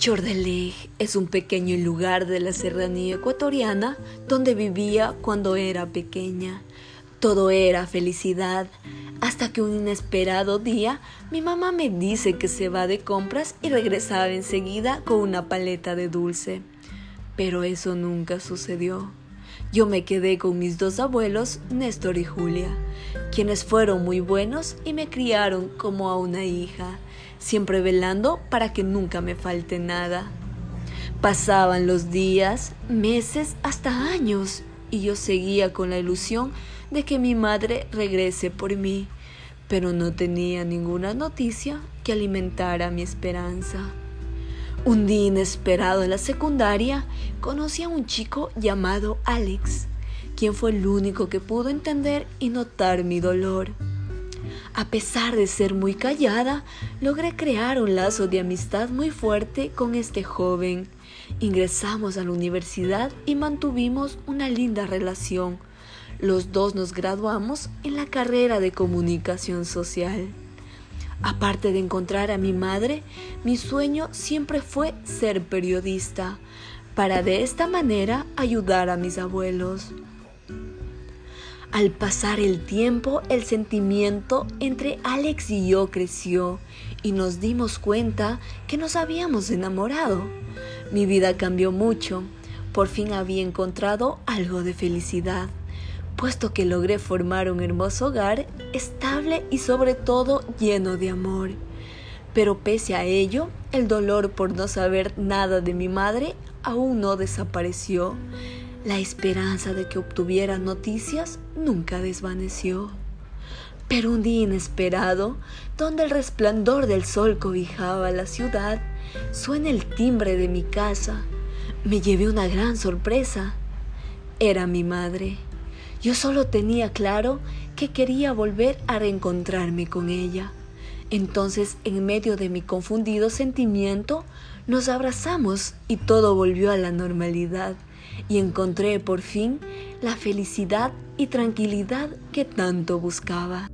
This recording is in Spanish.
Chordelej es un pequeño lugar de la serranía ecuatoriana donde vivía cuando era pequeña. Todo era felicidad, hasta que un inesperado día mi mamá me dice que se va de compras y regresaba enseguida con una paleta de dulce. Pero eso nunca sucedió. Yo me quedé con mis dos abuelos, Néstor y Julia, quienes fueron muy buenos y me criaron como a una hija siempre velando para que nunca me falte nada. Pasaban los días, meses, hasta años, y yo seguía con la ilusión de que mi madre regrese por mí, pero no tenía ninguna noticia que alimentara mi esperanza. Un día inesperado en la secundaria conocí a un chico llamado Alex, quien fue el único que pudo entender y notar mi dolor. A pesar de ser muy callada, logré crear un lazo de amistad muy fuerte con este joven. Ingresamos a la universidad y mantuvimos una linda relación. Los dos nos graduamos en la carrera de comunicación social. Aparte de encontrar a mi madre, mi sueño siempre fue ser periodista, para de esta manera ayudar a mis abuelos. Al pasar el tiempo, el sentimiento entre Alex y yo creció y nos dimos cuenta que nos habíamos enamorado. Mi vida cambió mucho. Por fin había encontrado algo de felicidad, puesto que logré formar un hermoso hogar estable y sobre todo lleno de amor. Pero pese a ello, el dolor por no saber nada de mi madre aún no desapareció. La esperanza de que obtuviera noticias nunca desvaneció. Pero un día inesperado, donde el resplandor del sol cobijaba la ciudad, suena el timbre de mi casa. Me llevé una gran sorpresa. Era mi madre. Yo solo tenía claro que quería volver a reencontrarme con ella. Entonces, en medio de mi confundido sentimiento, nos abrazamos y todo volvió a la normalidad y encontré por fin la felicidad y tranquilidad que tanto buscaba.